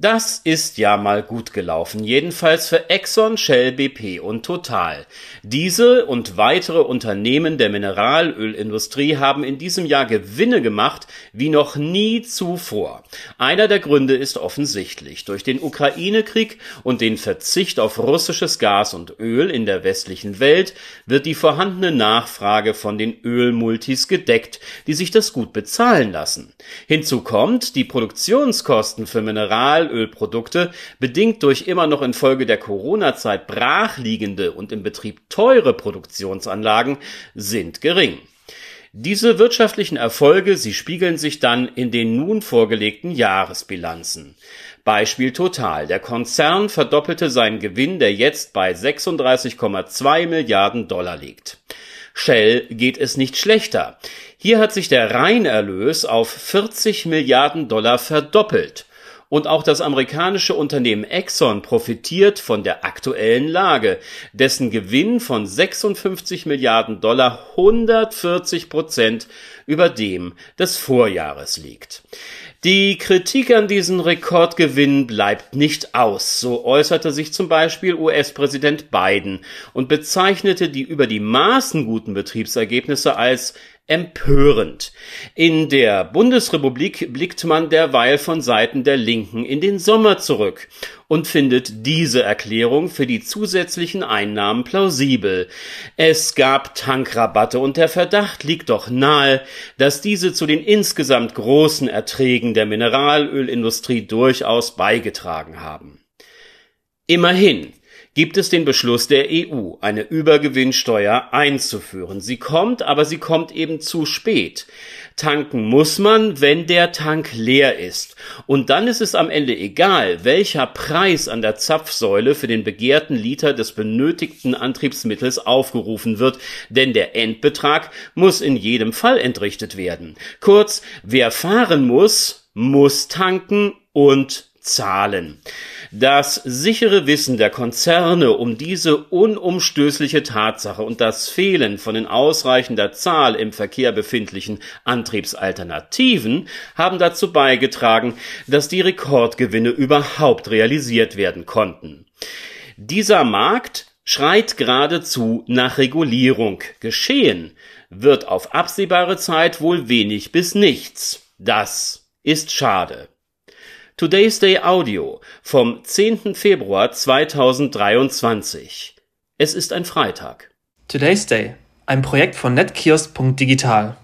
Das ist ja mal gut gelaufen, jedenfalls für Exxon, Shell, BP und Total. Diese und weitere Unternehmen der Mineralölindustrie haben in diesem Jahr Gewinne gemacht wie noch nie zuvor. Einer der Gründe ist offensichtlich. Durch den Ukraine-Krieg und den Verzicht auf russisches Gas und Öl in der westlichen Welt wird die vorhandene Nachfrage von den Ölmultis gedeckt, die sich das gut bezahlen lassen. Hinzu kommt, die Produktionskosten für Mineral Mineralölprodukte, bedingt durch immer noch infolge der Corona-Zeit brachliegende und im Betrieb teure Produktionsanlagen, sind gering. Diese wirtschaftlichen Erfolge, sie spiegeln sich dann in den nun vorgelegten Jahresbilanzen. Beispiel Total. Der Konzern verdoppelte seinen Gewinn, der jetzt bei 36,2 Milliarden Dollar liegt. Shell geht es nicht schlechter. Hier hat sich der Reinerlös auf 40 Milliarden Dollar verdoppelt. Und auch das amerikanische Unternehmen Exxon profitiert von der aktuellen Lage, dessen Gewinn von 56 Milliarden Dollar 140 Prozent über dem des Vorjahres liegt. Die Kritik an diesen Rekordgewinn bleibt nicht aus. So äußerte sich zum Beispiel US-Präsident Biden und bezeichnete die über die Maßen guten Betriebsergebnisse als empörend. In der Bundesrepublik blickt man derweil von Seiten der Linken in den Sommer zurück und findet diese Erklärung für die zusätzlichen Einnahmen plausibel. Es gab Tankrabatte und der Verdacht liegt doch nahe, dass diese zu den insgesamt großen Erträgen der Mineralölindustrie durchaus beigetragen haben. Immerhin gibt es den Beschluss der EU, eine Übergewinnsteuer einzuführen. Sie kommt, aber sie kommt eben zu spät. Tanken muss man, wenn der Tank leer ist. Und dann ist es am Ende egal, welcher Preis an der Zapfsäule für den begehrten Liter des benötigten Antriebsmittels aufgerufen wird, denn der Endbetrag muss in jedem Fall entrichtet werden. Kurz, wer fahren muss, muss tanken und zahlen. Das sichere Wissen der Konzerne um diese unumstößliche Tatsache und das Fehlen von in ausreichender Zahl im Verkehr befindlichen Antriebsalternativen haben dazu beigetragen, dass die Rekordgewinne überhaupt realisiert werden konnten. Dieser Markt schreit geradezu nach Regulierung. Geschehen wird auf absehbare Zeit wohl wenig bis nichts. Das ist schade. Today's Day Audio vom 10. Februar 2023. Es ist ein Freitag. Today's Day, ein Projekt von netkiosk.digital.